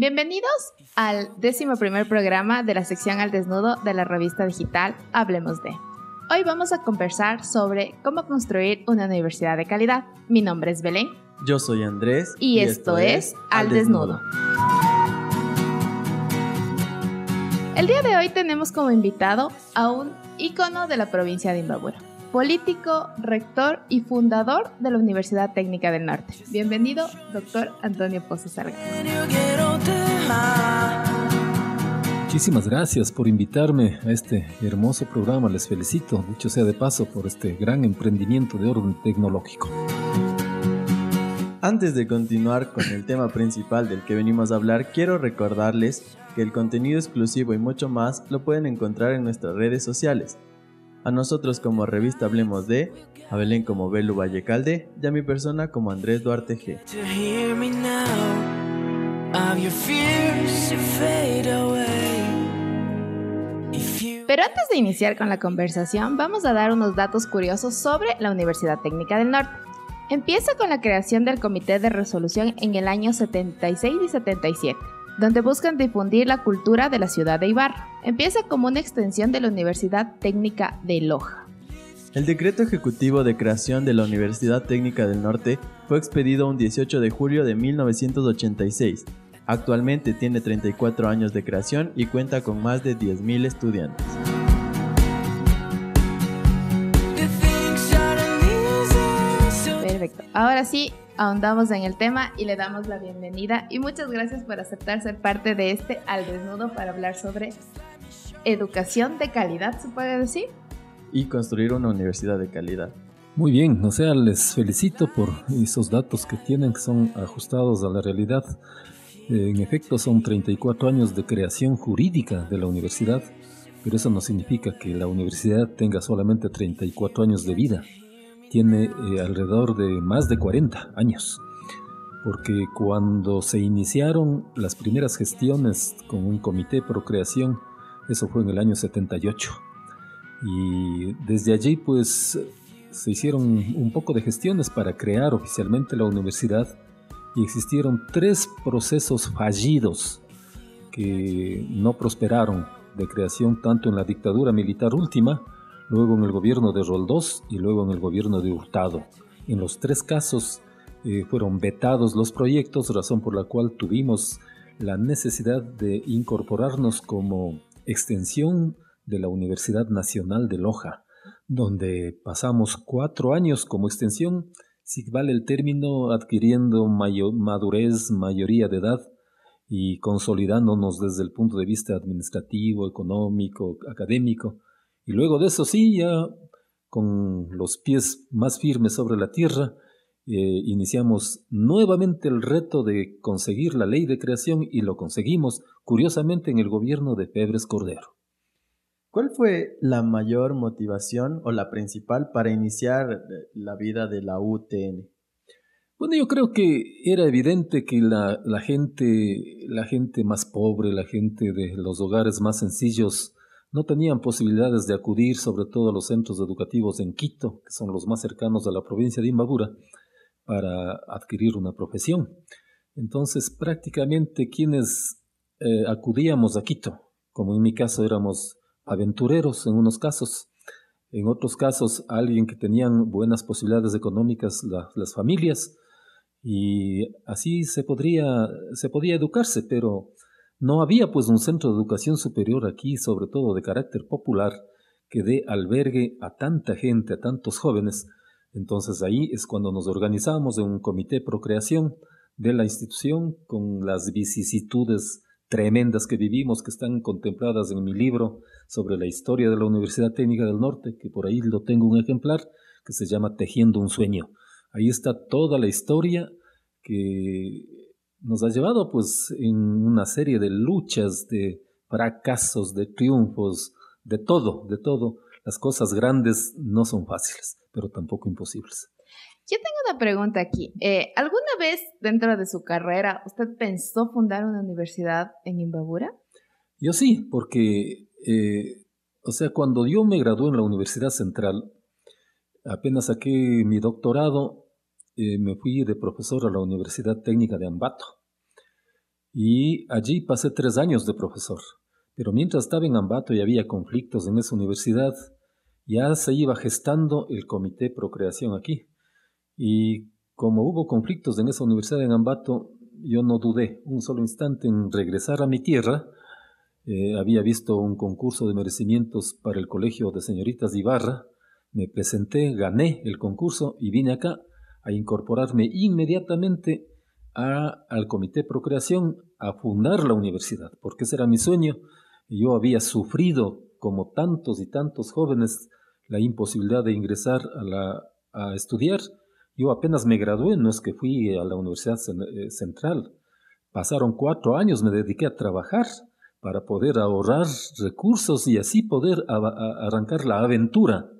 Bienvenidos al décimo primer programa de la sección al desnudo de la revista digital Hablemos de. Hoy vamos a conversar sobre cómo construir una universidad de calidad. Mi nombre es Belén. Yo soy Andrés. Y, esto, es Al desnudo. El día de hoy tenemos como invitado a un ícono de la provincia de Imbabura político, rector y fundador de la Universidad Técnica del Norte. Bienvenido, doctor Antonio Pozo Salgado. Muchísimas gracias por invitarme a este hermoso programa. Les felicito, dicho sea de paso, por este gran emprendimiento de orden tecnológico. Antes de continuar con el tema principal del que venimos a hablar, quiero recordarles que el contenido exclusivo y mucho más lo pueden encontrar en nuestras redes sociales a nosotros como revista Hablemos de, a Belén como Belu Vallecalde y a mi persona como Andrés Duarte G. Pero antes de iniciar con la conversación, vamos a dar unos datos curiosos sobre la Universidad Técnica del Norte. Empieza con la creación del Comité de Resolución en el año 76 y 77 donde buscan difundir la cultura de la ciudad de Ibarra. Empieza como una extensión de la Universidad Técnica de Loja. El decreto ejecutivo de creación de la Universidad Técnica del Norte fue expedido un 18 de julio de 1986. Actualmente tiene 34 años de creación y cuenta con más de 10.000 estudiantes. Perfecto. Ahora sí, ahondamos en el tema y le damos la bienvenida. Y muchas gracias por aceptar ser parte de este Al Desnudo para hablar sobre educación de calidad, se puede decir. Y construir una universidad de calidad. Muy bien, o sea, les felicito por esos datos que tienen, que son ajustados a la realidad. En efecto, son 34 años de creación jurídica de la universidad, pero eso no significa que la universidad tenga solamente 34 años de vida tiene eh, alrededor de más de 40 años, porque cuando se iniciaron las primeras gestiones con un comité procreación, eso fue en el año 78, y desde allí pues se hicieron un poco de gestiones para crear oficialmente la universidad y existieron tres procesos fallidos que no prosperaron de creación tanto en la dictadura militar última luego en el gobierno de Roldós y luego en el gobierno de Hurtado. En los tres casos eh, fueron vetados los proyectos, razón por la cual tuvimos la necesidad de incorporarnos como extensión de la Universidad Nacional de Loja, donde pasamos cuatro años como extensión, si vale el término, adquiriendo madurez, mayoría de edad y consolidándonos desde el punto de vista administrativo, económico, académico, y luego de eso sí, ya con los pies más firmes sobre la tierra, eh, iniciamos nuevamente el reto de conseguir la ley de creación y lo conseguimos, curiosamente, en el gobierno de Febres Cordero. ¿Cuál fue la mayor motivación o la principal para iniciar eh, la vida de la UTN? Bueno, yo creo que era evidente que la, la, gente, la gente más pobre, la gente de los hogares más sencillos, no tenían posibilidades de acudir sobre todo a los centros educativos en Quito, que son los más cercanos a la provincia de Imbabura, para adquirir una profesión. Entonces, prácticamente quienes eh, acudíamos a Quito, como en mi caso éramos aventureros en unos casos, en otros casos alguien que tenían buenas posibilidades económicas las familias, y así se, podría, se podía educarse, pero no había pues un centro de educación superior aquí, sobre todo de carácter popular, que dé albergue a tanta gente, a tantos jóvenes. Entonces ahí es cuando nos organizamos en un comité procreación de la institución con las vicisitudes tremendas que vivimos, que están contempladas en mi libro sobre la historia de la Universidad Técnica del Norte, que por ahí lo tengo un ejemplar, que se llama Tejiendo un sueño. Ahí está toda la historia que nos ha llevado pues en una serie de luchas, de fracasos, de triunfos, de todo, de todo. Las cosas grandes no son fáciles, pero tampoco imposibles. Yo tengo una pregunta aquí. Eh, ¿Alguna vez dentro de su carrera usted pensó fundar una universidad en Imbabura? Yo sí, porque, eh, o sea, cuando yo me gradué en la Universidad Central, apenas saqué mi doctorado, eh, me fui de profesor a la Universidad Técnica de Ambato. y allí pasé tres años de profesor. Pero mientras estaba en Ambato y había conflictos en esa universidad, ya se iba gestando el comité Procreación aquí. Y como hubo conflictos en esa universidad en Ambato, yo no dudé un solo instante en regresar a mi tierra. Eh, había visto un concurso de merecimientos para el Colegio de Señoritas Ibarra. Me presenté, gané el concurso y vine acá a incorporarme inmediatamente al Comité Procreación a fundar la universidad, porque ese era mi sueño. Yo había sufrido, como tantos y tantos jóvenes, la imposibilidad de ingresar a, la, a estudiar. Yo apenas me gradué, no es que fui a la Universidad eh, Central. Pasaron cuatro años, me dediqué a trabajar para poder ahorrar recursos y así poder arrancar la aventura,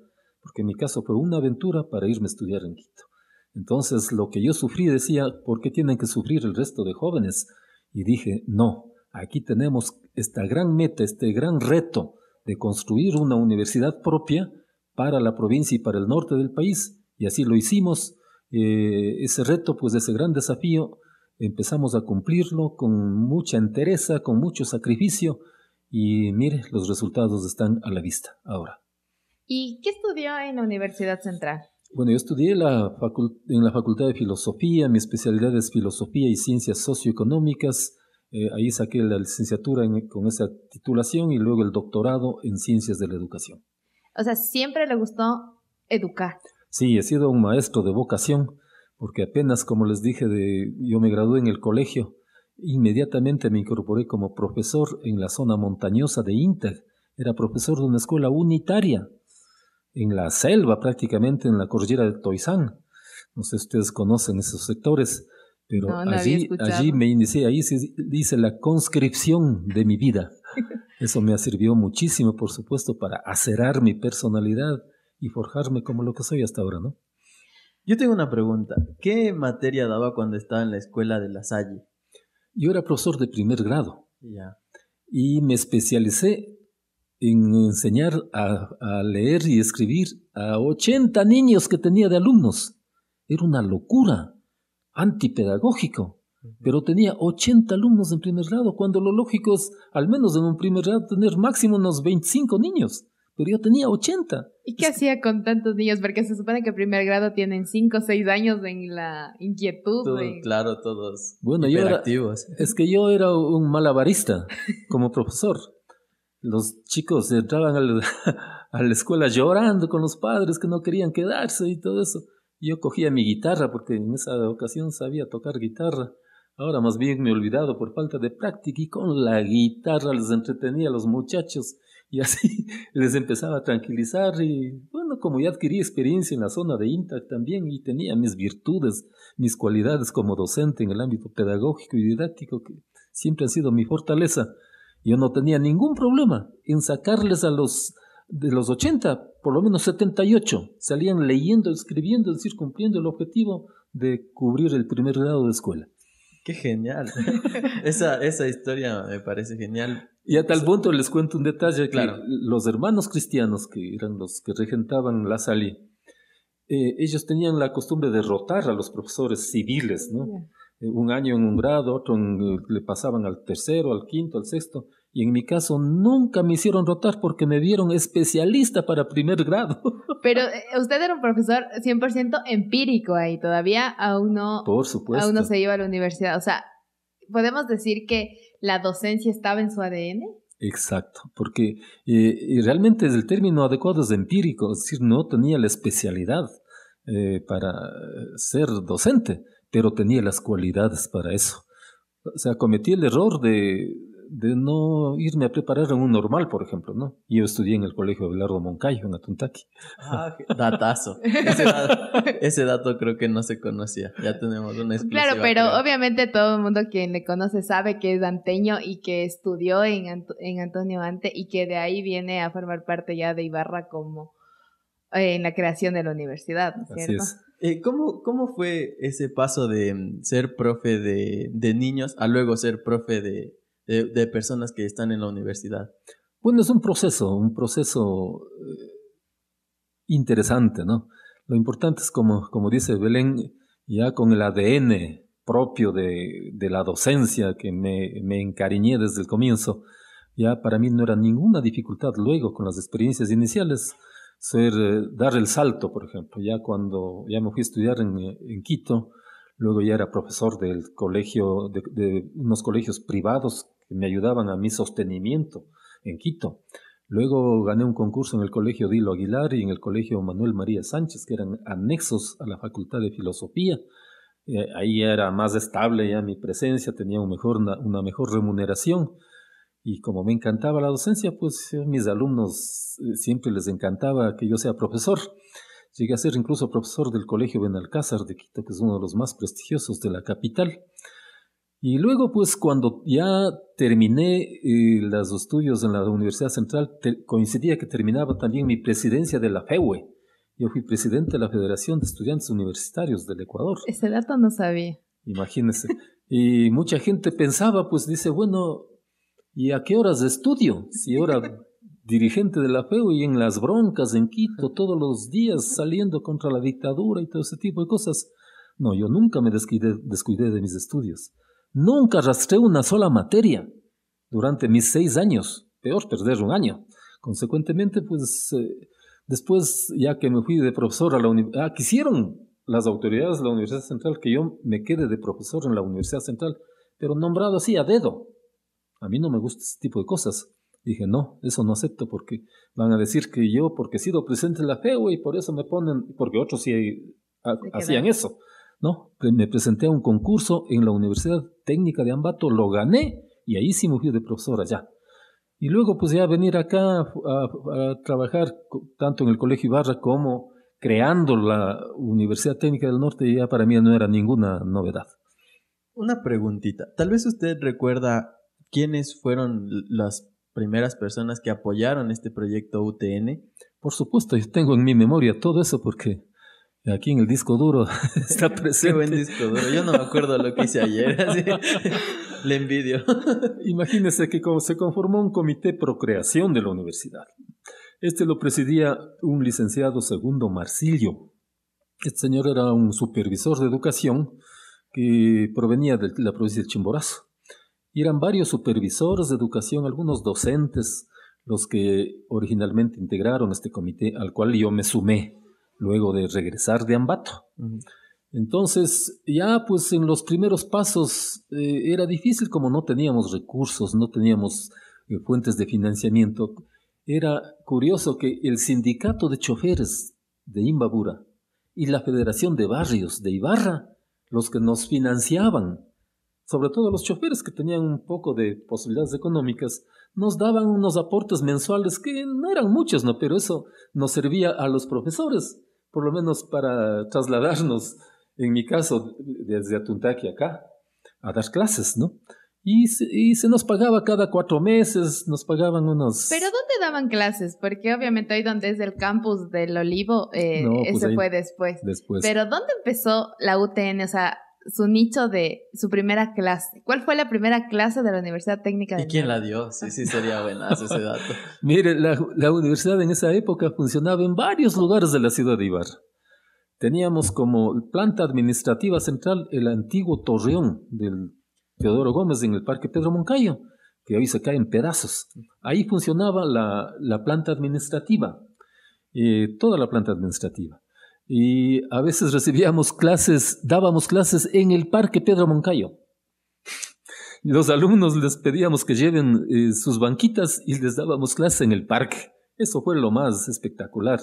porque en mi caso fue una aventura para irme a estudiar en Quito. Entonces lo que yo sufrí decía, ¿por qué tienen que sufrir el resto de jóvenes? Y dije, no, aquí tenemos esta gran meta, este gran reto de construir una universidad propia para la provincia y para el norte del país. Y así lo hicimos. Eh, ese reto, pues ese gran desafío, empezamos a cumplirlo con mucha entereza, con mucho sacrificio. Y mire, los resultados están a la vista ahora. ¿Y qué estudió en la Universidad Central? Bueno, yo estudié la en la Facultad de Filosofía, mi especialidad es Filosofía y Ciencias Socioeconómicas. Eh, ahí saqué la licenciatura con esa titulación y luego el doctorado en Ciencias de la Educación. O sea, siempre le gustó educar. Sí, he sido un maestro de vocación, porque apenas, como les dije, de, yo me gradué en el colegio, inmediatamente me incorporé como profesor en la zona montañosa de Inter. Era profesor de una escuela unitaria en la selva prácticamente, en la cordillera de Toizán. No sé si ustedes conocen esos sectores, pero allí, allí me inicié, ahí se dice la conscripción de mi vida. Eso me ha servido muchísimo, por supuesto, para acerar mi personalidad y forjarme como lo que soy hasta ahora, ¿no? Yo tengo una pregunta. ¿Qué materia daba cuando estaba en la escuela de La Salle? Yo era profesor de primer grado. Ya. Y me especialicé en enseñar a, leer y escribir a 80 niños que tenía de alumnos. Era una locura, antipedagógico. Pero tenía 80 alumnos en primer grado, cuando lo lógico es, al menos en un primer grado, tener máximo unos 25 niños. Pero yo tenía 80. ¿Y qué hacía con tantos niños? Porque se supone que en primer grado tienen 5 o 6 años en la inquietud. Claro, todos bueno, Yo es que yo era un malabarista como profesor los chicos entraban a la escuela llorando con los padres que no querían quedarse y todo eso. Yo cogía mi guitarra porque en esa ocasión sabía tocar guitarra. Ahora más bien me he olvidado por falta de práctica y con la guitarra les entretenía a los muchachos y así les empezaba a tranquilizar y bueno, como ya adquirí experiencia en la zona de INTAC también y tenía mis virtudes, mis cualidades como docente en el ámbito pedagógico y didáctico que siempre han sido mi fortaleza, yo no tenía ningún problema en sacarles a los de los 80, por lo menos 78, salían leyendo, escribiendo, es decir, cumpliendo el objetivo de cubrir el primer grado de escuela. Qué genial. esa, esa historia me parece genial. Y a tal punto les cuento un detalle claro. los hermanos cristianos, que eran los que regentaban la salí, eh, ellos tenían la costumbre de rotar a los profesores civiles, ¿no? Un año en un grado, otro le pasaban al tercero, al quinto, al sexto, y en mi caso nunca me hicieron rotar porque me vieron especialista para primer grado. Pero eh, usted era un profesor 100% empírico ahí, todavía aún no, Por supuesto. aún no se iba a la universidad. O sea, ¿podemos decir que la docencia estaba en su ADN? Exacto, porque eh, realmente el término adecuado es empírico, es decir, no tenía la especialidad para ser docente pero tenía las cualidades para eso. O sea, cometí el error de, de no irme a preparar en un normal, por ejemplo, ¿no? Yo estudié en el colegio Belardo Moncayo, en Atuntaqui. Ah, datazo. Ese dato, ese dato creo que no se conocía. Ya tenemos una. Claro, pero obviamente todo el mundo quien le conoce sabe que es anteño y que estudió en, en Antonio Ante y que de ahí viene a formar parte ya de Ibarra como en la creación de la universidad, ¿no es cierto? Eh, ¿cómo, ¿Cómo fue ese paso de mm, ser profe de, de niños a luego ser profe de, de, personas que están en la universidad? Bueno, es un proceso, un proceso eh, interesante, ¿no? Lo importante es, como, como dice Belén, ya con el ADN propio de, la docencia que me, me, encariñé desde el comienzo, ya para mí no era ninguna dificultad luego con las experiencias iniciales ser, eh, dar el salto, por ejemplo. Ya cuando ya me fui a estudiar en, en Quito, luego ya era profesor del colegio, de, unos colegios privados que me ayudaban a mi sostenimiento en Quito. Luego gané un concurso en el Colegio Dilo Aguilar y en el Colegio Manuel María Sánchez, que eran anexos a la Facultad de Filosofía. Eh, ahí era más estable ya mi presencia, tenía una, mejor remuneración. Y como me encantaba la docencia, pues a mis alumnos eh, siempre les encantaba que yo sea profesor. Llegué a ser incluso profesor del Colegio Benalcázar de Quito, que es uno de los más prestigiosos de la capital. Y luego, pues, cuando ya terminé eh, los estudios en la Universidad Central, coincidía que terminaba también mi presidencia de la FEUE. Yo fui presidente de la Federación de Estudiantes Universitarios del Ecuador. Ese dato no sabía. Imagínese. y mucha gente pensaba, pues dice, bueno, ¿y a qué horas estudio? Si ahora dirigente de la FEU y en las broncas en Quito todos los días saliendo contra la dictadura y todo ese tipo de cosas. No, yo nunca me descuidé, descuidé de mis estudios. Nunca arrastré una sola materia durante mis seis años. Peor perder un año. Consecuentemente, pues eh, después, ya que me fui de profesor a la universidad, ah, quisieron las autoridades de la Universidad Central que yo me quede de profesor en la Universidad Central, pero nombrado así a dedo. A mí no me gusta ese tipo de cosas. Dije, no, eso no acepto porque van a decir que yo, porque he sido presente en la FEU y por eso me ponen, porque otros sí hacían eso. No, me presenté a un concurso en la Universidad Técnica de Ambato, lo gané y ahí sí me fui de profesor allá. Y luego pues ya venir acá a, trabajar tanto en el Colegio Ibarra como creando la Universidad Técnica del Norte ya para mí no era ninguna novedad. Una preguntita, tal vez usted recuerda quiénes fueron las primeras personas que apoyaron este proyecto UTN. Por supuesto, yo tengo en mi memoria todo eso porque Aquí en el disco duro está presente. Qué buen disco duro. Yo no me acuerdo lo que hice ayer. Le envidio. Imagínese que se conformó un comité procreación de la universidad. Este lo presidía un licenciado segundo Marsilio. Este señor era un supervisor de educación que provenía de la provincia de Chimborazo. Y eran varios supervisores de educación, algunos docentes, los que originalmente integraron este comité al cual yo me sumé luego de regresar de Ambato. Entonces, ya pues en los primeros pasos eh, era difícil como no teníamos recursos, no teníamos eh, fuentes de financiamiento. Era curioso que el sindicato de choferes de Imbabura y la Federación de Barrios de Ibarra, los que nos financiaban, sobre todo los choferes que tenían un poco de posibilidades económicas, nos daban unos aportes mensuales que no eran muchos, ¿no? Pero eso nos servía a los profesores por lo menos para trasladarnos, en mi caso, desde Atuntaqui acá, a dar clases, ¿no? Y se, y se, nos pagaba cada cuatro meses, nos pagaban unos... ¿Pero dónde daban clases? Porque obviamente hoy donde es el campus del Olivo, eh, pues ese fue después. Después. Pero ¿dónde empezó la UTN? O sea, su nicho de su primera clase. ¿Cuál fue la primera clase de la Universidad Técnica de ¿Y quién la dio? Sí, sí, sería buenazo ese dato. Mire, la, la, universidad en esa época funcionaba en varios lugares de la ciudad de Ibarra. Teníamos como planta administrativa central el antiguo torreón del Teodoro Gómez en el Parque Pedro Moncayo, que hoy se cae en pedazos. Ahí funcionaba la, la planta administrativa, eh, toda la planta administrativa y a veces recibíamos clases, dábamos clases en el Parque Pedro Moncayo. Los alumnos les pedíamos que lleven eh, sus banquitas y les dábamos clases en el parque. Eso fue lo más espectacular.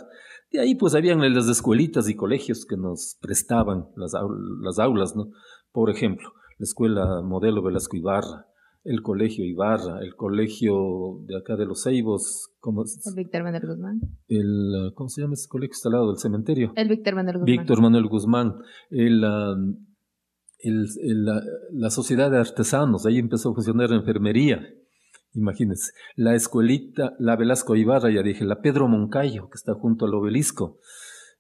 De ahí pues habían las escuelitas y colegios que nos prestaban las, las aulas, ¿no? Por ejemplo, la escuela Modelo Velasco Ibarra, el Colegio Ibarra, el Colegio de acá de los Ceibos. ¿cómo el Víctor Manuel Guzmán. El, ¿Cómo se llama ese colegio? Está al lado del cementerio. El Víctor Manuel Guzmán. Víctor Manuel Guzmán. El, el, la, la, Sociedad de Artesanos, ahí empezó a funcionar la enfermería. Imagínense. La escuelita, la Velasco Ibarra, ya dije, la Pedro Moncayo, que está junto al obelisco.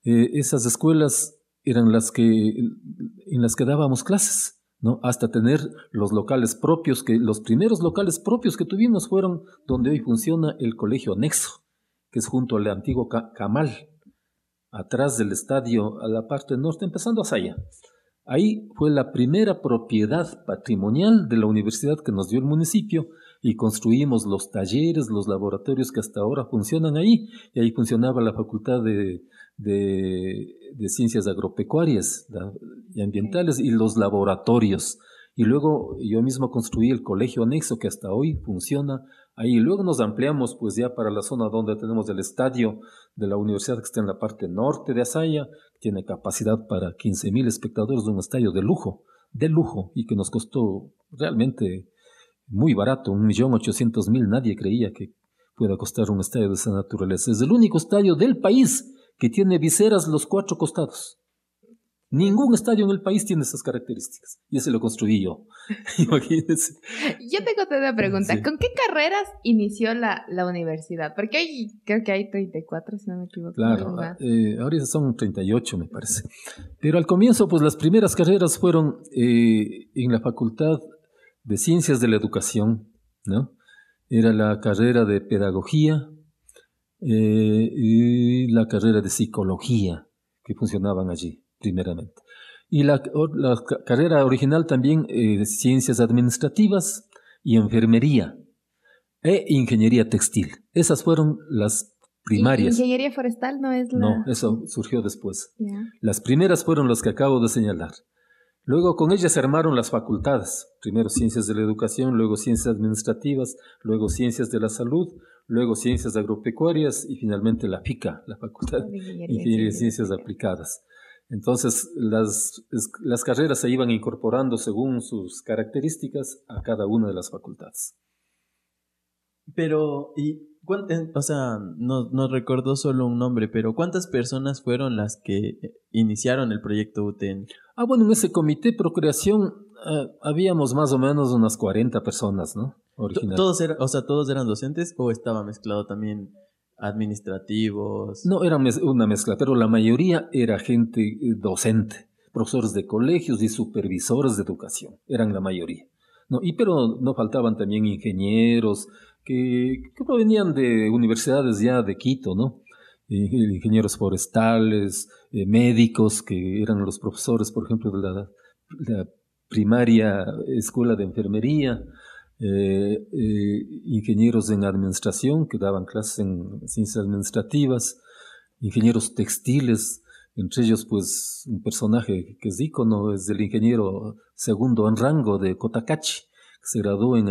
Eh, esas escuelas eran las que, en las que dábamos clases ¿no? hasta tener los locales propios, que los primeros locales propios que tuvimos fueron donde hoy funciona el colegio anexo, que es junto al antiguo Camal, atrás del estadio, a la parte norte, empezando hacia allá. Ahí fue la primera propiedad patrimonial de la universidad que nos dio el municipio y construimos los talleres, los laboratorios que hasta ahora funcionan ahí. Y ahí funcionaba la Facultad de, Ciencias Agropecuarias y Ambientales y los laboratorios. Y luego yo mismo construí el colegio anexo que hasta hoy funciona ahí. Luego nos ampliamos pues ya para la zona donde tenemos el estadio de la universidad que está en la parte norte de Asaya, tiene capacidad para 15.000 espectadores de un estadio de lujo, de lujo, y que nos costó realmente muy barato, un millón ochocientos mil, nadie creía que pueda costar un estadio de esa naturaleza. Es el único estadio del país que tiene viseras los cuatro costados. Ningún estadio en el país tiene esas características. Y ese lo construí yo. Imagínense. Yo tengo una pregunta. ¿Con qué carreras inició la, la, universidad? Porque hay, creo que hay 34, si no me equivoco. Claro, eh, ahorita son 38, me parece. Pero al comienzo, pues las primeras carreras fueron eh, en la Facultad de Ciencias de la Educación, ¿no? Era la carrera de Pedagogía eh, y la carrera de Psicología que funcionaban allí, primeramente. Y la, carrera original también eh, Ciencias Administrativas y Enfermería e Ingeniería Textil. Esas fueron las primarias. ¿Ingeniería forestal no es la...? No, eso surgió después. Las primeras fueron las que acabo de señalar. Luego con ellas se armaron las facultades, primero ciencias de la educación, luego ciencias administrativas, luego ciencias de la salud, luego ciencias agropecuarias y finalmente la FICA, la Facultad de Ingeniería y Ciencias Aplicadas. Entonces las, las carreras se iban incorporando según sus características a cada una de las facultades. Pero, y o sea, no, no recuerdo solo un nombre, pero ¿cuántas personas fueron las que iniciaron el proyecto UTN? Ah, bueno, en ese comité procreación eh, habíamos más o menos unas 40 personas, ¿no? Todos eran, o sea, todos eran docentes o estaba mezclado también administrativos. No, era una mezcla, pero la mayoría era gente eh, docente, profesores de colegios y supervisores de educación, eran la mayoría. No, y pero no faltaban también ingenieros, que, provenían de universidades ya de Quito, ¿no? ingenieros forestales, eh, médicos, que eran los profesores, por ejemplo, de la, primaria escuela de enfermería, eh, eh, ingenieros en administración, que daban clases en ciencias administrativas, ingenieros textiles, entre ellos pues un personaje que es ícono, es el ingeniero segundo en rango de Cotacachi, que se graduó en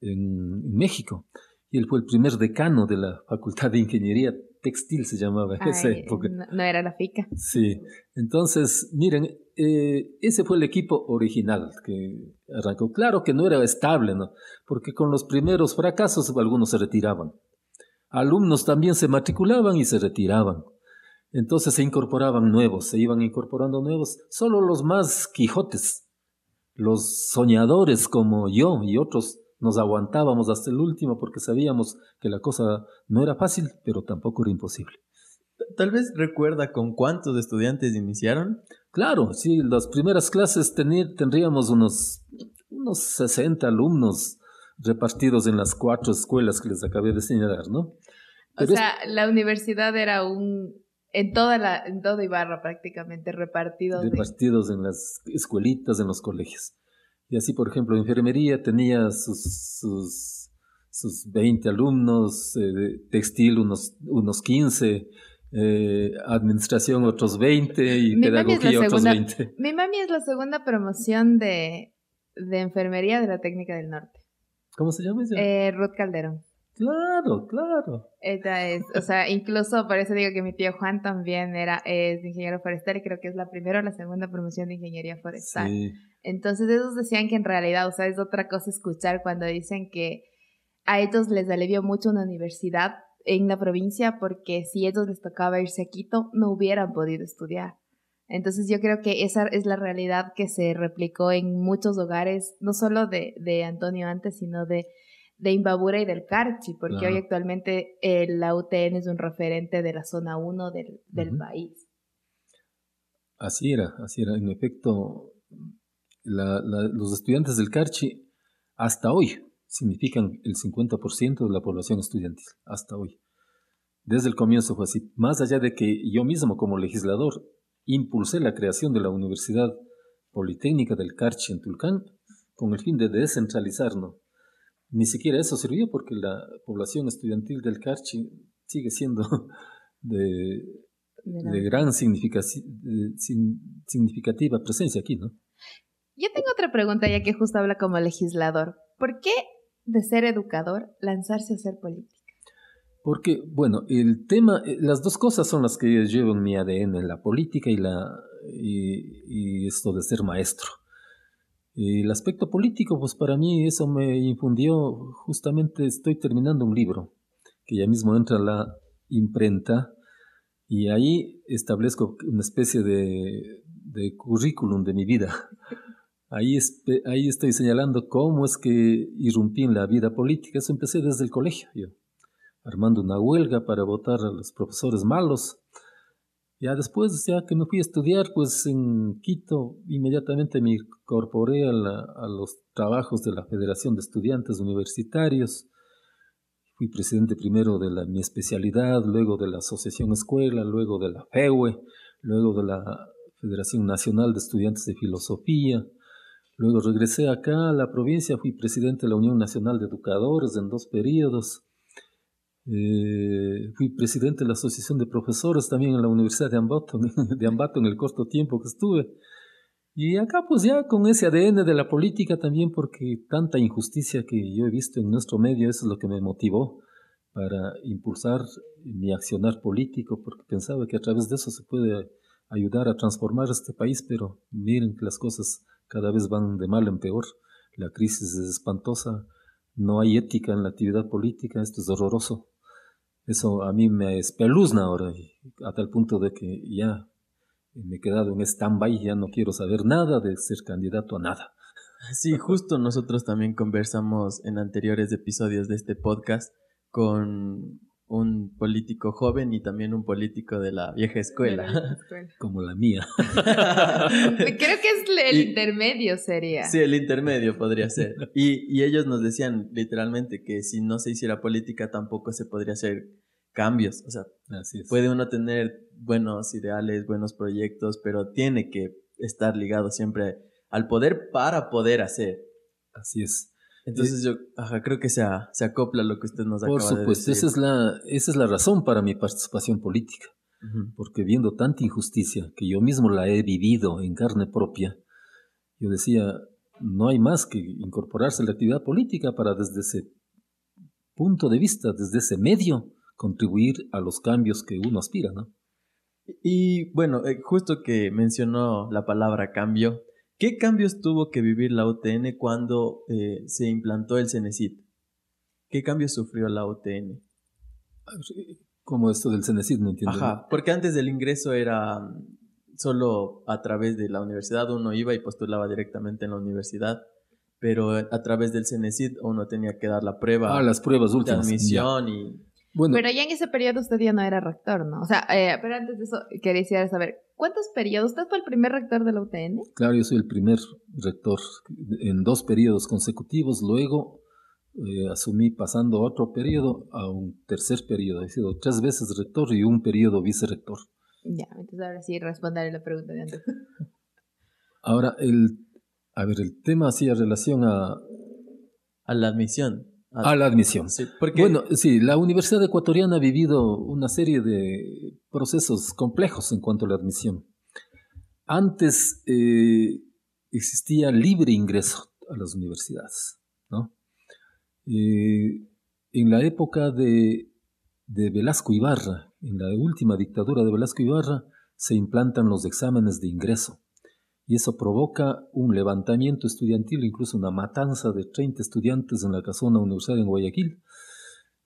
en, México. Y él fue el primer decano de la Facultad de Ingeniería Textil, se llamaba en esa época. No, era la FICA. Sí. Entonces, miren, eh, ese fue el equipo original que arrancó. Claro que no era estable, ¿no? Porque con los primeros fracasos algunos se retiraban. Alumnos también se matriculaban y se retiraban. Entonces se incorporaban nuevos, se iban incorporando nuevos. Solo los más quijotes, los soñadores como yo y otros nos aguantábamos hasta el último porque sabíamos que la cosa no era fácil, pero tampoco era imposible. Tal vez recuerda con cuántos estudiantes iniciaron. Claro, sí, las primeras clases tendríamos unos, unos 60 alumnos repartidos en las cuatro escuelas que les acabé de señalar, ¿no? o sea, la universidad era un en toda la en todo Ibarra prácticamente repartidos repartidos en las escuelitas, en los colegios. Y así, por ejemplo, enfermería tenía sus, sus, sus 20 alumnos, eh, textil unos, unos 15, eh, administración otros 20 y pedagogía otros 20. Mi mami es la segunda promoción de, de enfermería de la técnica del norte. ¿Cómo se llama ella? Eh, Ruth Calderón. Claro, claro. Ella es, o sea, incluso por eso digo que mi tío Juan también era, es ingeniero forestal y creo que es la primera o la segunda promoción de ingeniería forestal. Sí. Entonces ellos decían que en realidad, o sea, es otra cosa escuchar cuando dicen que a ellos les alivió mucho una universidad en la provincia porque si a ellos les tocaba irse a Quito no hubieran podido estudiar. Entonces yo creo que esa es la realidad que se replicó en muchos hogares, no solo de, de Antonio antes, sino de, de Imbabura y del Carchi, porque hoy actualmente la UTN es un referente de la zona 1 del, del país. Así era, así era. En efecto, los estudiantes del Carchi hasta hoy significan el 50% de la población estudiantil, hasta hoy. Desde el comienzo fue así. Más allá de que yo mismo como legislador impulsé la creación de la universidad Politécnica del Carchi en Tulcán con el fin de descentralizarnos. Ni siquiera eso sirvió porque la población estudiantil del Carchi sigue siendo de, gran significativa presencia aquí, ¿no? Yo tengo otra pregunta ya que justo habla como legislador. ¿Por qué de ser educador lanzarse a ser política? Porque, bueno, el tema, eh, las dos cosas son las que llevo en mi ADN, la política y, la, y, esto de ser maestro. El aspecto político, pues para mí eso me infundió, justamente estoy terminando un libro, que ya mismo entra a la imprenta, y ahí establezco una especie de, de currículum de mi vida. Ahí, ahí estoy señalando cómo es que irrumpí en la vida política. Eso empecé desde el colegio, yo, armando una huelga para votar a los profesores malos. Ya después, ya que me fui a estudiar, pues en Quito, inmediatamente me incorporé a, a los trabajos de la Federación de Estudiantes Universitarios. Fui presidente primero de la, mi especialidad, luego de la Asociación Escuela, luego de la FEUE, luego de la Federación Nacional de Estudiantes de Filosofía, Luego regresé acá a la provincia, fui presidente de la Unión Nacional de Educadores en dos periodos. Eh, fui presidente de la Asociación de Profesores también en la Universidad de Ambato, de Ambato en el corto tiempo que estuve. Y acá pues ya con ese ADN de la política también porque tanta injusticia que yo he visto en nuestro medio, eso es lo que me motivó para impulsar mi accionar político, porque pensaba que a través de eso se puede ayudar a transformar este país, pero miren que las cosas cada vez van de mal en peor, la crisis es espantosa, no hay ética en la actividad política, esto es horroroso. Eso a mí me espeluzna ahora, a tal punto de que ya me he quedado en stand-by, ya no quiero saber nada de ser candidato a nada. Sí, justo nosotros también conversamos en anteriores episodios de este podcast con un político joven y también un político de la vieja escuela. Como la mía. Creo que es el intermedio sería. Sí, el intermedio podría ser. Y, y ellos nos decían literalmente que si no se hiciera política tampoco se podría hacer cambios. O sea, puede uno tener buenos ideales, buenos proyectos, pero tiene que estar ligado siempre al poder para poder hacer. Así es. Entonces yo creo que se, se acopla lo que usted nos acaba de decir. Por supuesto, esa es la, esa es la razón para mi participación política. Porque viendo tanta injusticia, que yo mismo la he vivido en carne propia, yo decía, no hay más que incorporarse a la actividad política para desde ese punto de vista, desde ese medio, contribuir a los cambios que uno aspira, ¿no? Y bueno, eh, justo que mencionó la palabra cambio, ¿Qué cambios tuvo que vivir la UTN cuando eh, se implantó el CENESID? ¿Qué cambios sufrió la UTN? Como esto del CENESID, no entiendo. Ajá, porque antes del ingreso era mm, solo a través de la universidad, uno iba y postulaba directamente en la universidad, pero a través del CENESID uno tenía que dar la prueba. Ah, las pruebas últimas. De admisión y pero ya en ese periodo usted ya no era rector, ¿no? O sea, eh, pero antes de eso quería saber, ¿cuántos periodos? ¿Usted fue el primer rector de la UTN? Claro, yo soy el primer rector en dos periodos consecutivos, luego eh, asumí pasando otro periodo a un tercer periodo, he sido tres veces rector y un periodo vicerrector. Ya, entonces ahora sí responderé la pregunta de antes. Ahora, el, a ver, el tema hacía relación a... A la admisión. A la admisión. Bueno, sí, la Universidad Ecuatoriana ha vivido una serie de procesos complejos en cuanto a la admisión. Antes eh, existía libre ingreso a las universidades. ¿no? Eh, en la época de, de Velasco Ibarra, en la última dictadura de Velasco Ibarra, se implantan los exámenes de ingreso y eso provoca un levantamiento estudiantil, incluso una matanza de 30 estudiantes en la casona universitaria en Guayaquil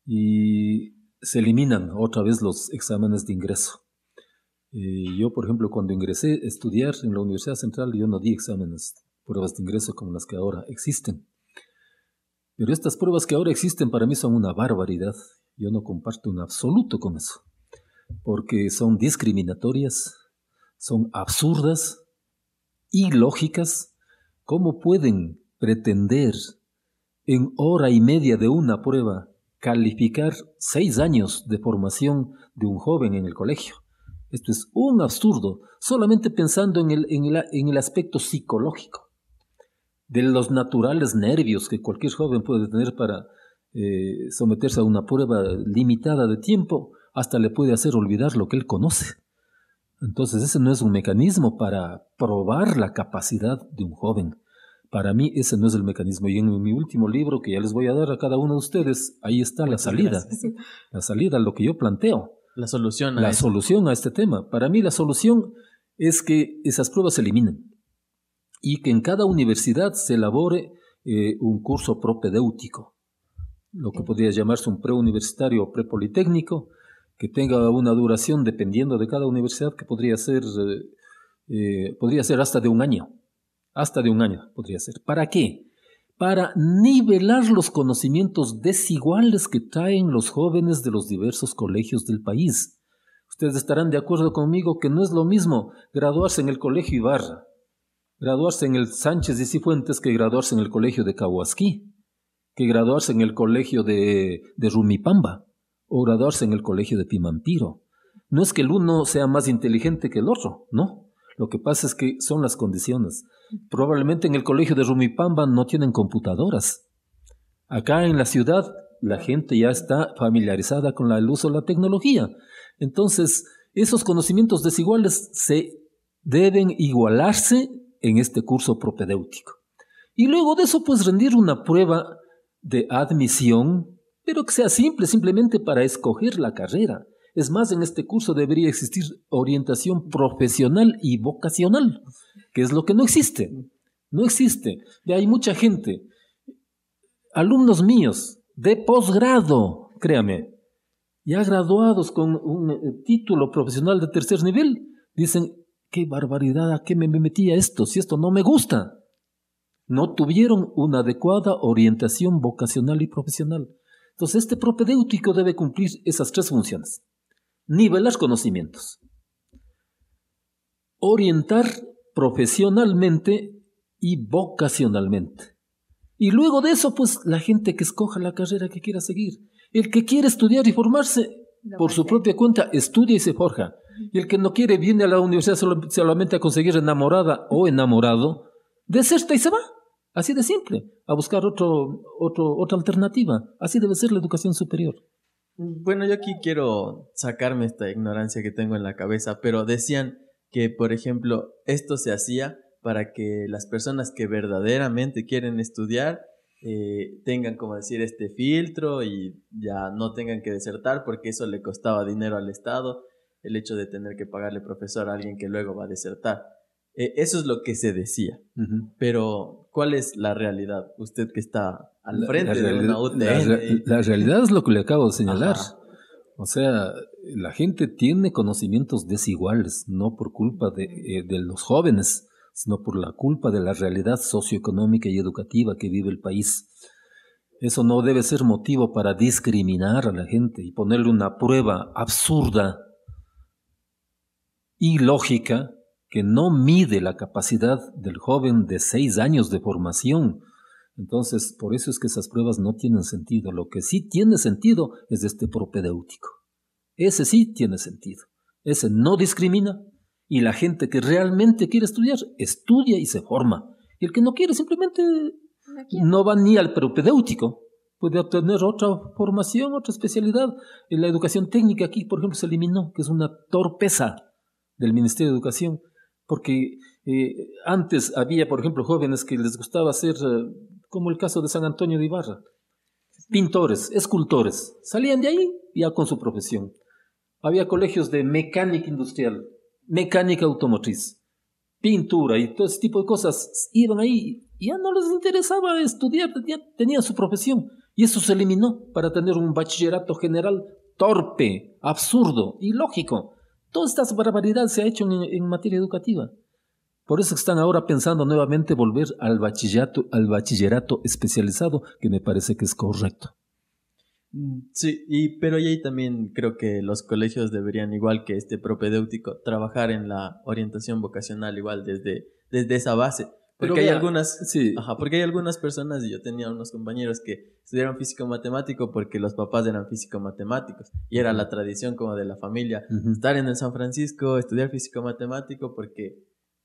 y se eliminan otra vez los exámenes de ingreso. Eh, yo, por ejemplo, cuando ingresé a estudiar en la Universidad Central, yo no di exámenes, pruebas de ingreso como las que ahora existen. Pero estas pruebas que ahora existen para mí son una barbaridad. Yo no comparto en absoluto con eso, porque son discriminatorias, son absurdas lógicas, ¿cómo pueden pretender en hora y media de una prueba calificar seis años de formación de un joven en el colegio? Esto es un absurdo, solamente pensando en el, en el, aspecto psicológico, de los naturales nervios que cualquier joven puede tener para eh, someterse a una prueba limitada de tiempo, hasta le puede hacer olvidar lo que él conoce. Entonces ese no es un mecanismo para probar la capacidad de un joven. Para mí ese no es el mecanismo. Y en mi último libro que ya les voy a dar a cada uno de ustedes, ahí está la salida. La salida, lo que yo planteo. La solución. A la solución a este tema. Para mí la solución es que esas pruebas se eliminen y que en cada universidad se elabore eh, un curso propedéutico, lo que podría llamarse un preuniversitario o prepolitécnico, que tenga una duración dependiendo de cada universidad que podría ser, eh, eh, podría ser hasta de un año, hasta de un año podría ser. ¿Para qué? para nivelar los conocimientos desiguales que traen los jóvenes de los diversos colegios del país. Ustedes estarán de acuerdo conmigo que no es lo mismo graduarse en el Colegio Ibarra, graduarse en el Sánchez y Cifuentes que graduarse en el Colegio de Cahuasquí, que graduarse en el Colegio de, de Rumipamba o graduarse en el Colegio de Pimampiro. No es que el uno sea más inteligente que el otro, no. Lo que pasa es que son las condiciones. Probablemente en el colegio de Rumipamba no tienen computadoras. Acá en la ciudad la gente ya está familiarizada con el uso de la tecnología. Entonces, esos conocimientos desiguales se deben igualarse en este curso propedéutico. Y luego de eso, pues rendir una prueba de admisión, pero que sea simple, simplemente para escoger la carrera. Es más, en este curso debería existir orientación profesional y vocacional, que es lo que no existe. No existe. Y hay mucha gente, alumnos míos de posgrado, créame, ya graduados con un eh, título profesional de tercer nivel, dicen, qué barbaridad, ¿a qué me metí a esto? Si esto no me gusta. No tuvieron una adecuada orientación vocacional y profesional. Entonces, este propedéutico debe cumplir esas tres funciones nivelar conocimientos, orientar profesionalmente y vocacionalmente. Y luego de eso, pues la gente que escoja la carrera que quiera seguir. El que quiere estudiar y formarse por su propia cuenta, estudia y se forja. Y el que no quiere viene a la universidad solamente a conseguir enamorada o enamorado, deserta y se va. Así de simple, a buscar otro, otro, otra alternativa. Así debe ser la educación superior. Bueno, yo aquí quiero sacarme esta ignorancia que tengo en la cabeza, pero decían que, por ejemplo, esto se hacía para que las personas que verdaderamente quieren estudiar eh, tengan, como decir, este filtro y ya no tengan que desertar porque eso le costaba dinero al Estado, el hecho de tener que pagarle profesor a alguien que luego va a desertar. Eh, eso es lo que se decía. Pero, ¿cuál es la realidad? Usted que está al frente de una UTN. La, realidad es lo que le acabo de señalar. O sea, la gente tiene conocimientos desiguales, no por culpa de, eh, de, los jóvenes, sino por la culpa de la realidad socioeconómica y educativa que vive el país. Eso no debe ser motivo para discriminar a la gente y ponerle una prueba absurda y lógica que no mide la capacidad del joven de seis años de formación. Entonces, por eso es que esas pruebas no tienen sentido. Lo que sí tiene sentido es este propedéutico. Ese sí tiene sentido. Ese no discrimina y la gente que realmente quiere estudiar, estudia y se forma. Y el que no quiere simplemente no va ni al propedéutico. Puede obtener otra formación, otra especialidad. En la educación técnica aquí, por ejemplo, se eliminó, que es una torpeza del Ministerio de Educación porque eh, antes había, por ejemplo, jóvenes que les gustaba hacer, eh, como el caso de San Antonio de Ibarra, pintores, escultores, salían de ahí ya con su profesión. Había colegios de mecánica industrial, mecánica automotriz, pintura y todo ese tipo de cosas, iban ahí y ya no les interesaba estudiar, ya tenían su profesión. Y eso se eliminó para tener un bachillerato general torpe, absurdo, ilógico. Todas estas barbaridades se ha hecho en, materia educativa. Por eso están ahora pensando nuevamente volver al bachillerato, al bachillerato especializado, que me parece que es correcto. Mm, sí, y, pero ahí también creo que los colegios deberían, igual que este propedéutico, trabajar en la orientación vocacional igual desde, desde esa base, Porque hay algunas, sí. Ajá, porque hay algunas personas, y yo tenía unos compañeros que estudiaron físico matemático porque los papás eran físico matemáticos y era la tradición como de la familia estar en el San Francisco, estudiar físico matemático porque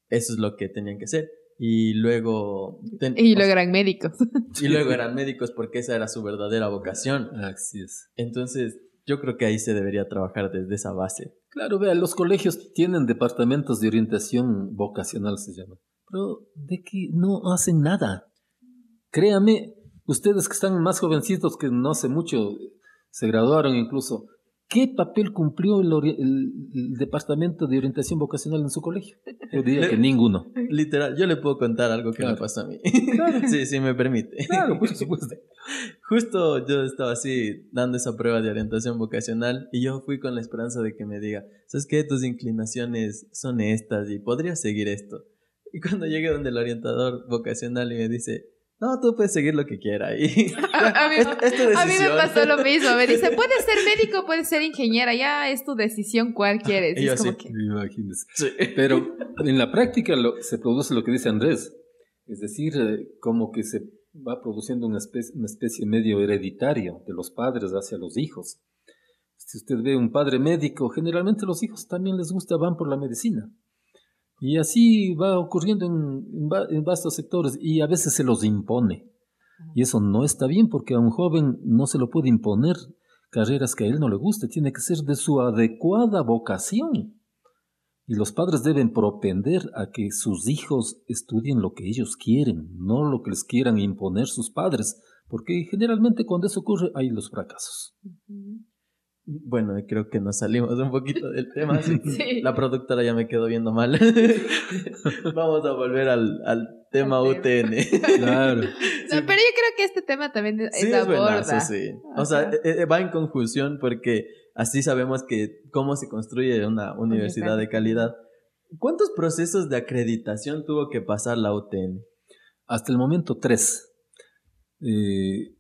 eso es lo que tenían que hacer. Y luego... y luego eran médicos. Y luego eran médicos porque esa era su verdadera vocación. Así es. Entonces, yo creo que ahí se debería trabajar desde esa base. Claro, vea, los colegios tienen departamentos de orientación vocacional, se llama pero de que no hacen nada. Créame, ustedes que están más jovencitos que no hace mucho, se graduaron incluso, ¿qué papel cumplió el, Departamento de Orientación Vocacional en su colegio? Yo diría que ninguno. Literal, yo le puedo contar algo que me pasó a mí. sí, sí, me permite. Claro, por supuesto. Justo yo estaba así dando esa prueba de orientación vocacional y yo fui con la esperanza de que me diga, ¿sabes qué? Tus inclinaciones son estas y podrías seguir esto. Y cuando llegué donde el orientador vocacional y me dice, no, tú puedes seguir lo que quieras. a, mí, me pasó lo mismo. Me dice, puedes ser médico, puedes ser ingeniera, ya es tu decisión cuál quieres. Y como que... Pero en la práctica se produce lo que dice Andrés. Es decir, eh, como que se va produciendo una especie, una especie medio hereditario de los padres hacia los hijos. Si usted ve un padre médico, generalmente los hijos también les gusta, van por la medicina. Y así va ocurriendo en, vastos sectores y a veces se los impone. Y eso no está bien porque a un joven no se lo puede imponer carreras que a él no le guste, tiene que ser de su adecuada vocación. Y los padres deben propender a que sus hijos estudien lo que ellos quieren, no lo que les quieran imponer sus padres, porque generalmente cuando eso ocurre hay los fracasos. Bueno, creo que nos salimos un poquito del tema. La productora ya me quedó viendo mal. Vamos a volver al, al tema UTN. claro. pero yo creo que este tema también es, sí, es sí. O sea, e, e, va en conjunción porque así sabemos que cómo se construye una universidad de calidad. ¿Cuántos procesos de acreditación tuvo que pasar la UTN? Hasta el momento tres. Eh,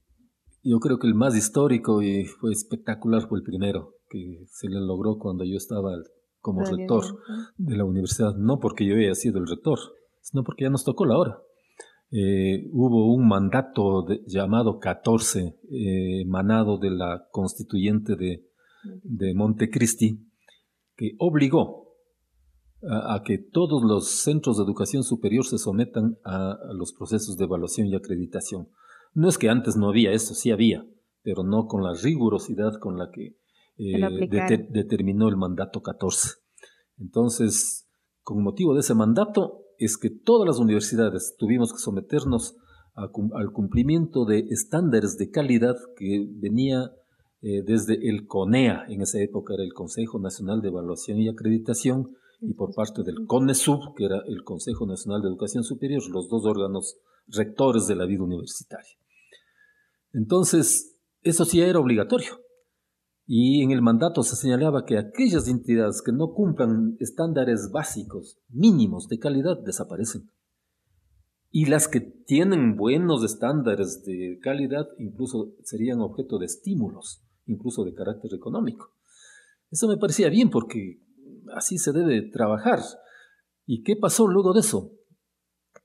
yo creo que el más histórico y fue espectacular fue el primero, que se le logró cuando yo estaba como rector de la universidad, no porque yo haya sido el rector, sino porque ya nos tocó la hora. Eh, hubo un mandato llamado 14, eh, emanado de la constituyente de, de Montecristi, que obligó a, que todos los centros de educación superior se sometan a los procesos de evaluación y acreditación. No es que antes no había eso, sí había, pero no con la rigurosidad con la que eh, determinó el mandato 14. Entonces, con motivo de ese mandato, es que todas las universidades tuvimos que someternos al cumplimiento de estándares de calidad que venía eh, desde el CONEA, en esa época era el Consejo Nacional de Evaluación y Acreditación, y por parte del CONESUB, que era el Consejo Nacional de Educación Superior, los dos órganos rectores de la vida universitaria. Entonces, eso sí era obligatorio. Y en el mandato se señalaba que aquellas entidades que no cumplan estándares básicos, mínimos de calidad, desaparecen. Y las que tienen buenos estándares de calidad incluso serían objeto de estímulos, incluso de carácter económico. Eso me parecía bien porque así se debe trabajar. ¿Y qué pasó luego de eso?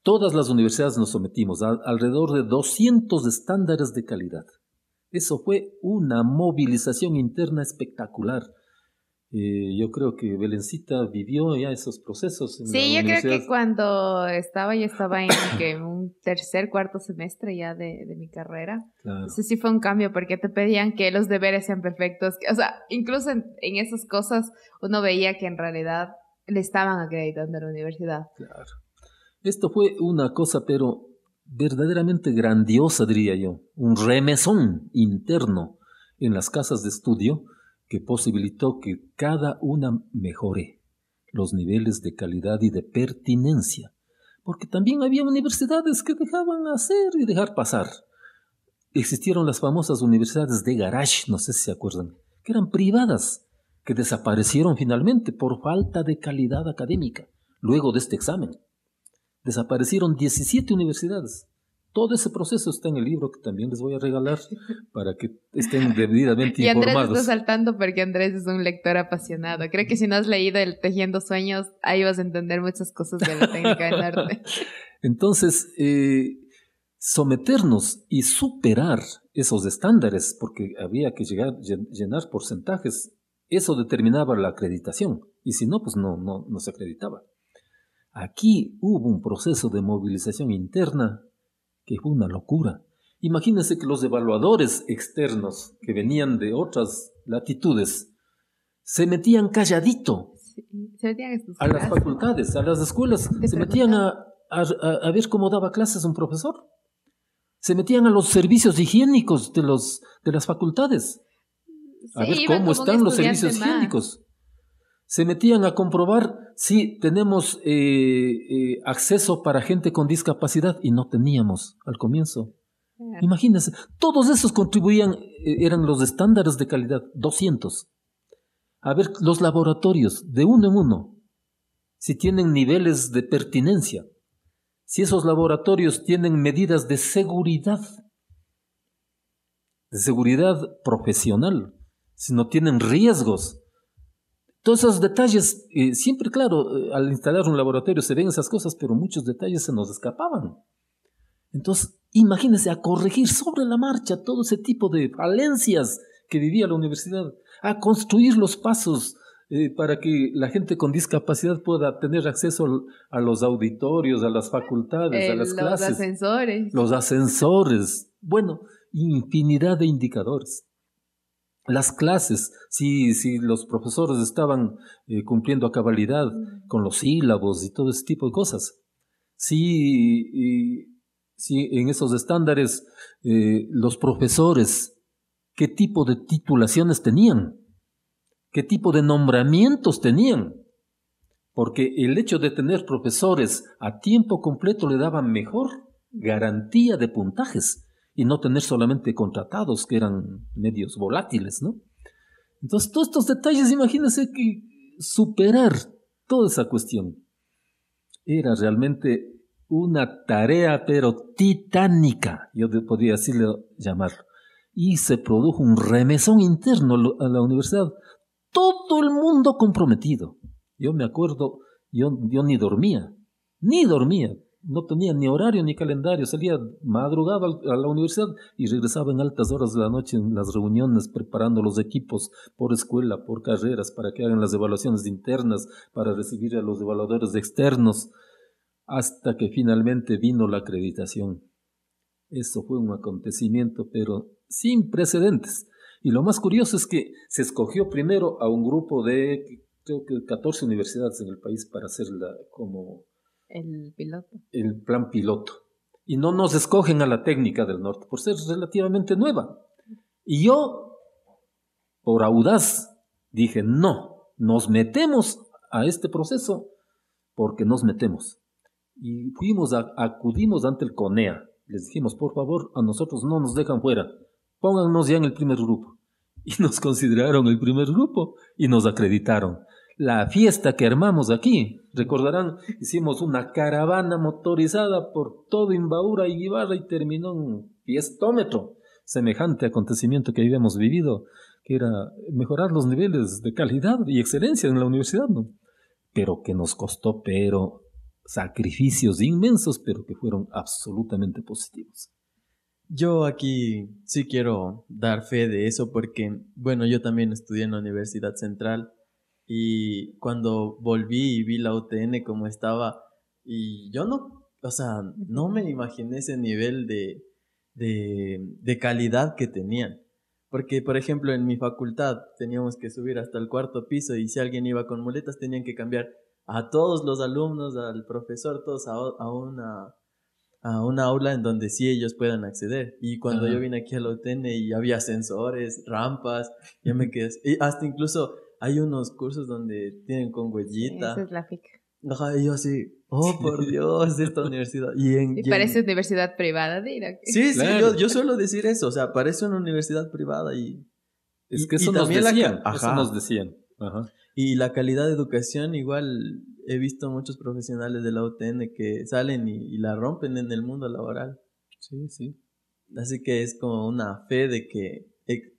Todas las universidades nos sometimos a alrededor de 200 estándares de calidad. Eso fue una movilización interna espectacular. Eh, yo creo que Belencita vivió ya esos procesos. sí, yo creo que cuando estaba, yo estaba en un tercer, cuarto semestre ya de, mi carrera. Claro. Eso sí fue un cambio porque te pedían que los deberes sean perfectos. O sea, incluso en, en esas cosas uno veía que en realidad le estaban acreditando a la universidad. Claro. Esto fue una cosa, pero verdaderamente grandiosa, diría yo, un remesón interno en las casas de estudio que posibilitó que cada una mejore los niveles de calidad y de pertinencia, porque también había universidades que dejaban hacer y dejar pasar. Existieron las famosas universidades de garage, no sé si se acuerdan, que eran privadas, que desaparecieron finalmente por falta de calidad académica luego de este examen desaparecieron 17 universidades Todo ese proceso está en el libro que también les voy a regalar para que estén debidamente y Andrés informados. está saltando porque Andrés es un lector apasionado. Creo que si no has leído El Tejiendo Sueños, ahí vas a entender muchas cosas de la técnica del arte. Entonces, eh, someternos y superar esos estándares, porque había que llegar, llenar porcentajes, eso determinaba la acreditación. Y si no, pues no, no, no se acreditaba. Aquí hubo un proceso de movilización interna que fue una locura. Imagínense que los evaluadores externos que venían de otras latitudes se metían calladito a las facultades, a las escuelas, se metían a, a, ver cómo daba clases un profesor. Se metían a los servicios higiénicos de, los, de las facultades. A ver cómo están los servicios higiénicos. Se metían a comprobar si tenemos eh, eh, acceso para gente con discapacidad y no teníamos al comienzo. Imagínense, todos esos contribuían, eh, eran los estándares de calidad, 200. A ver, los laboratorios, de uno en uno, si tienen niveles de pertinencia, si esos laboratorios tienen medidas de seguridad, de seguridad profesional, si no tienen riesgos. Todos esos detalles, eh, siempre claro, eh, al instalar un laboratorio se ven esas cosas, pero muchos detalles se nos escapaban. Entonces, imagínense a corregir sobre la marcha todo ese tipo de falencias que vivía la universidad, a construir los pasos eh, para que la gente con discapacidad pueda tener acceso a los auditorios, a las facultades, a las clases. Los ascensores. Los ascensores. Bueno, infinidad de indicadores las clases, si, si los profesores estaban eh, cumpliendo a cabalidad con los sílabos y todo ese tipo de cosas. Si, si en esos estándares eh, los profesores, qué tipo de titulaciones tenían, qué tipo de nombramientos tenían. Porque el hecho de tener profesores a tiempo completo le daba mejor garantía de puntajes y no tener solamente contratados que eran medios volátiles, ¿no? Entonces, todos estos detalles, imagínense que superar toda esa cuestión era realmente una tarea, pero titánica, yo podría decirle llamarlo. Y se produjo un remesón interno a la universidad. Todo el mundo comprometido. Yo me acuerdo, yo, yo ni dormía, ni dormía no tenía ni horario ni calendario, salía madrugado a la universidad y regresaba en altas horas de la noche en las reuniones preparando los equipos por escuela, por carreras, para que hagan las evaluaciones internas, para recibir a los evaluadores externos, hasta que finalmente vino la acreditación. Eso fue un acontecimiento, pero sin precedentes. Y lo más curioso es que se escogió primero a un grupo de, creo que 14 universidades en el país para hacerla como el piloto. El plan piloto. Y no nos escogen a la técnica del norte por ser relativamente nueva. Y yo, por audaz, dije, no, nos metemos a este proceso porque nos metemos. Y fuimos, acudimos ante el CONEA. Les dijimos, por favor, a nosotros no nos dejan fuera. Póngannos ya en el primer grupo. Y nos consideraron el primer grupo y nos acreditaron la fiesta que armamos aquí. Recordarán, hicimos una caravana motorizada por todo Imbaura y Guibarra y terminó un fiestómetro. Semejante acontecimiento que habíamos vivido, que era mejorar los niveles de calidad y excelencia en la universidad. Pero que nos costó, pero sacrificios inmensos, pero que fueron absolutamente positivos. Yo aquí sí quiero dar fe de eso porque, bueno, yo también estudié en la Universidad Central y cuando volví y vi la UTN como estaba, y yo no, o sea, no me imaginé ese nivel de, de, calidad que tenían. Porque, por ejemplo, en mi facultad teníamos que subir hasta el cuarto piso y si alguien iba con muletas tenían que cambiar a todos los alumnos, al profesor, todos a, a una a una aula en donde sí ellos puedan acceder. Y cuando yo vine aquí a la UTN y había ascensores, rampas, ya me quedé, y hasta incluso hay unos cursos donde tienen con huellita. Esa es la FIC. Ajá, y yo así, oh por Dios, esta universidad. Y, en, y parece universidad privada, dirá. Sí, sí, yo, yo, suelo decir eso, o sea, parece una universidad privada y... Es que eso, nos decían, eso nos decían. Ajá. Y la calidad de educación, igual he visto muchos profesionales de la UTN que salen y, la rompen en el mundo laboral. Sí, sí. Así que es como una fe de que eh,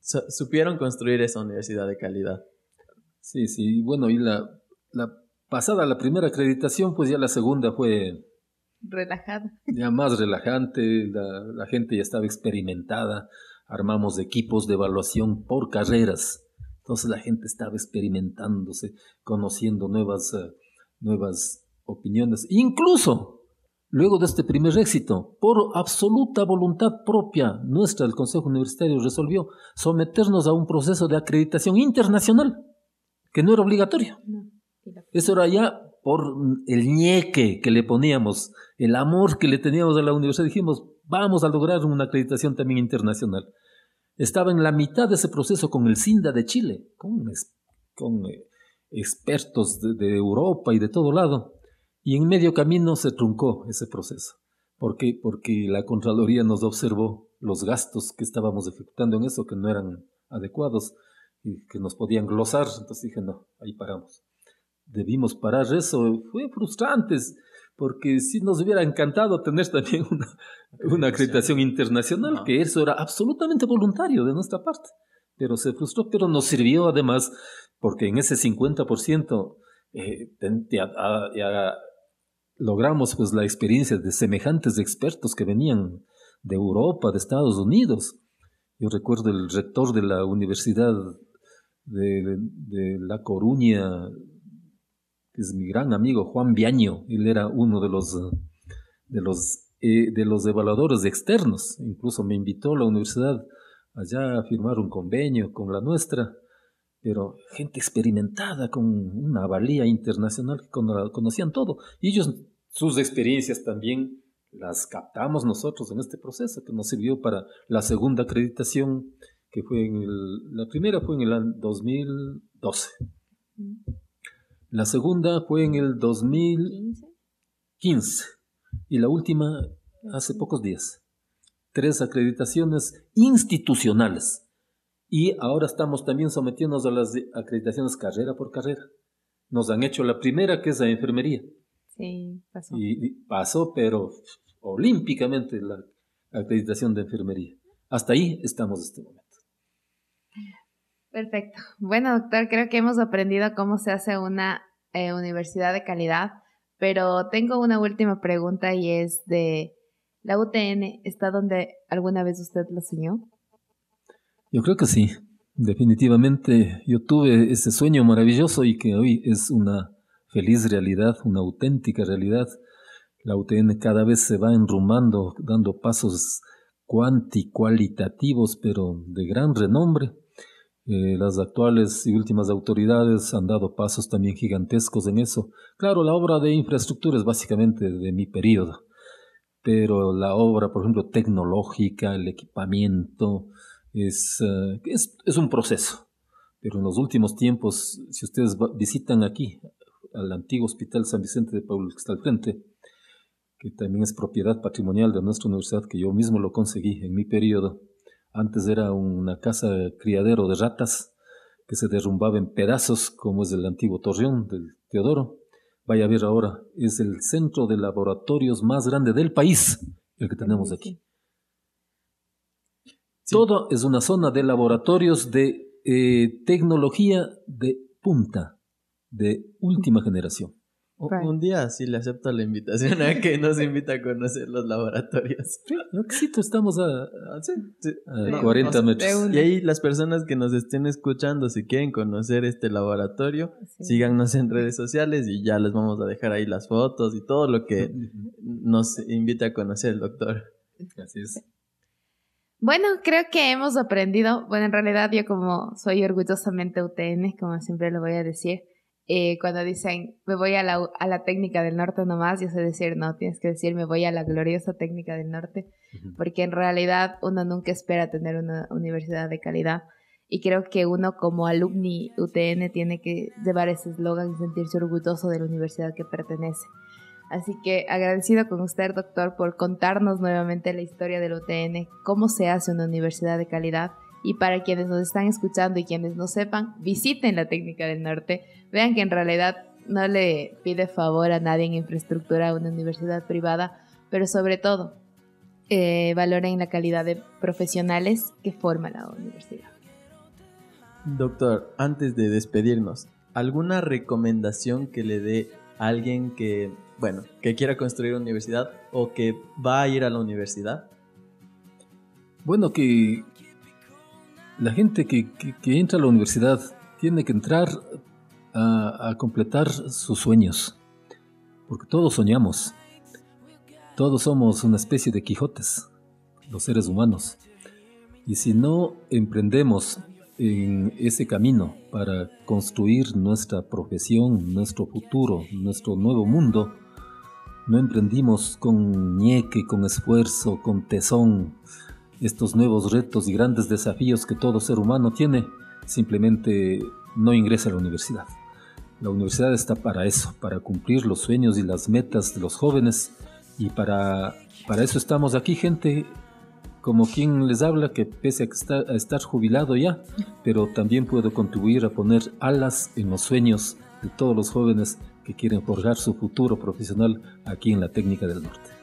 supieron construir esa universidad de calidad. Sí, sí. Bueno, y la, la pasada la primera acreditación, pues ya la segunda fue... Relajada. Ya más relajante, la, la gente ya estaba experimentada, armamos equipos de evaluación por carreras. Entonces la gente estaba experimentándose, conociendo nuevas, eh, nuevas opiniones. Incluso luego de este primer éxito, por absoluta voluntad propia nuestra, el Consejo Universitario resolvió someternos a un proceso de acreditación internacional, que no era obligatorio. Eso era ya por el ñeque que le poníamos, el amor que le teníamos a la universidad. Dijimos, vamos a lograr una acreditación también internacional. Estaba en la mitad de ese proceso con el CINDA de Chile, con, con eh, expertos de Europa y de todo lado. Y en medio camino se truncó ese proceso. ¿Por qué? Porque la Contraloría nos observó los gastos que estábamos ejecutando en eso, que no eran adecuados y que nos podían glosar. Entonces dije, no, ahí paramos. Debimos parar eso. Fue frustrante, porque sí nos hubiera encantado tener también una, una acreditación internacional, que eso era absolutamente voluntario de nuestra parte. Pero se frustró, pero nos sirvió además, porque en ese 50% eh, logramos pues la experiencia de semejantes expertos que venían de Europa, de Estados Unidos. Yo recuerdo el rector de la Universidad de, La Coruña, es mi gran amigo Juan Biaño, él era uno de los, de los, eh, de los evaluadores externos, incluso me invitó a la universidad allá a firmar un convenio con la nuestra. Pero gente experimentada con una valía internacional que conocían todo. Y ellos, sus experiencias también las captamos nosotros en este proceso que nos sirvió para la segunda acreditación, que fue en el, la primera fue en el 2012. La segunda fue en el 2015 y la última hace pocos días. Tres acreditaciones institucionales y ahora estamos también sometiéndonos a las acreditaciones carrera por carrera. Nos han hecho la primera, que es la enfermería. Sí, pasó. Y, pasó, pero olímpicamente la acreditación de enfermería. Hasta ahí estamos este momento. Perfecto. Bueno, doctor, creo que hemos aprendido cómo se hace una eh, universidad de calidad, pero tengo una última pregunta y es de, ¿la UTN está donde alguna vez usted lo soñó? Yo creo que sí. Definitivamente yo tuve ese sueño maravilloso y que hoy es una feliz realidad, una auténtica realidad. La UTN cada vez se va enrumando, dando pasos cuantitativos, pero de gran renombre. Eh, las actuales y últimas autoridades han dado pasos también gigantescos en eso. Claro, la obra de infraestructura es básicamente de mi periodo, pero la obra, por ejemplo, tecnológica, el equipamiento, es, eh, es, es, un proceso. Pero en los últimos tiempos, si ustedes visitan aquí, al antiguo Hospital San Vicente de Paul, que está al frente, que también es propiedad patrimonial de nuestra universidad, que yo mismo lo conseguí en mi periodo. Antes era una casa criadero de ratas que se derrumbaba en pedazos, como es el antiguo Torreón del Teodoro. Vaya a ver ahora, es el centro de laboratorios más grande del país, el que tenemos aquí. Todo es una zona de laboratorios de eh, tecnología de punta, de última generación. Un día sí le acepto la invitación a que nos invita a conocer los laboratorios. Sí, estamos a, 40 metros. Y ahí las personas que nos estén escuchando, si quieren conocer este laboratorio, síganos en redes sociales y ya les vamos a dejar ahí las fotos y todo lo que nos invita a conocer el doctor. Así es. Bueno, creo que hemos aprendido, bueno, en realidad yo como soy orgullosamente UTN, como siempre lo voy a decir, eh, cuando dicen me voy a la, a la técnica del norte nomás, yo sé decir no, tienes que decir me voy a la gloriosa técnica del norte, porque en realidad uno nunca espera tener una universidad de calidad y creo que uno como alumni UTN tiene que llevar ese eslogan y sentirse orgulloso de la universidad que pertenece. Así que agradecido con usted, doctor, por contarnos nuevamente la historia del UTN, cómo se hace una universidad de calidad. Y para quienes nos están escuchando y quienes no sepan, visiten la técnica del norte. Vean que en realidad no le pide favor a nadie en infraestructura a una universidad privada, pero sobre todo eh, valoren la calidad de profesionales que forma la universidad. Doctor, antes de despedirnos, ¿alguna recomendación que le dé a alguien que, bueno, que quiera construir una universidad o que va a ir a la universidad? Bueno, que la gente que, entra a la universidad tiene que entrar a, completar sus sueños, porque todos soñamos, todos somos una especie de Quijotes, los seres humanos, y si no emprendemos en ese camino para construir nuestra profesión, nuestro futuro, nuestro nuevo mundo, no emprendimos con ñeque, con esfuerzo, con tesón, estos nuevos retos y grandes desafíos que todo ser humano tiene, simplemente no ingresa a la universidad. La universidad está para eso, para cumplir los sueños y las metas de los jóvenes y para, para eso estamos aquí, gente como quien les habla, que pese a, a estar jubilado ya, pero también puedo contribuir a poner alas en los sueños de todos los jóvenes que quieren forjar su futuro profesional aquí en la técnica del norte.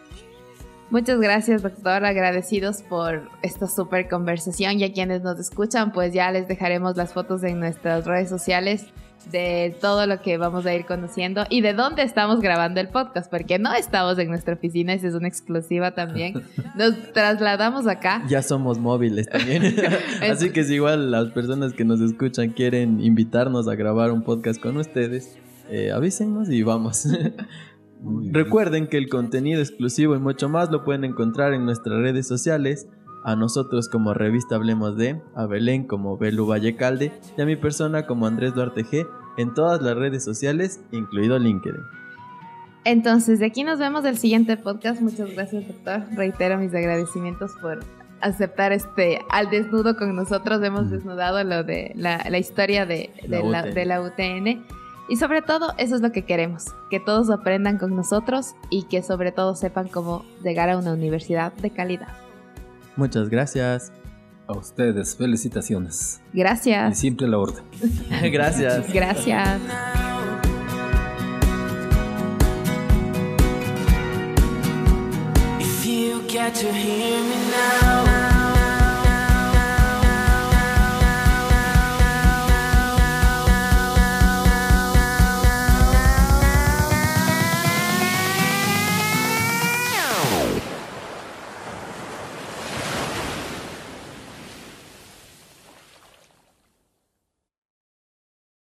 Muchas gracias, doctor. Agradecidos por esta súper conversación y a quienes nos escuchan, pues ya les dejaremos las fotos en nuestras redes sociales de todo lo que vamos a ir conociendo y de dónde estamos grabando el podcast, porque no estamos en nuestra oficina, esa es una exclusiva también. Nos trasladamos acá. Ya somos móviles también. Así que si igual las personas que nos escuchan quieren invitarnos a grabar un podcast con ustedes, eh, avísenos y vamos. Recuerden que el contenido exclusivo y mucho más lo pueden encontrar en nuestras redes sociales. A nosotros como revista Hablemos de, a Belén como Belu Vallecalde y a mi persona como Andrés Duarte G en todas las redes sociales, incluido LinkedIn. Entonces, de aquí nos vemos el siguiente podcast. Muchas gracias, doctor. Reitero mis agradecimientos por aceptar este al desnudo con nosotros. Hemos desnudado lo de la, historia de, de la UTN. Y sobre todo, eso es lo que queremos, que todos aprendan con nosotros y que sobre todo sepan cómo llegar a una universidad de calidad. Muchas gracias. A ustedes, felicitaciones. Gracias. Y siempre la orden. gracias. Gracias. If you get to hear me now.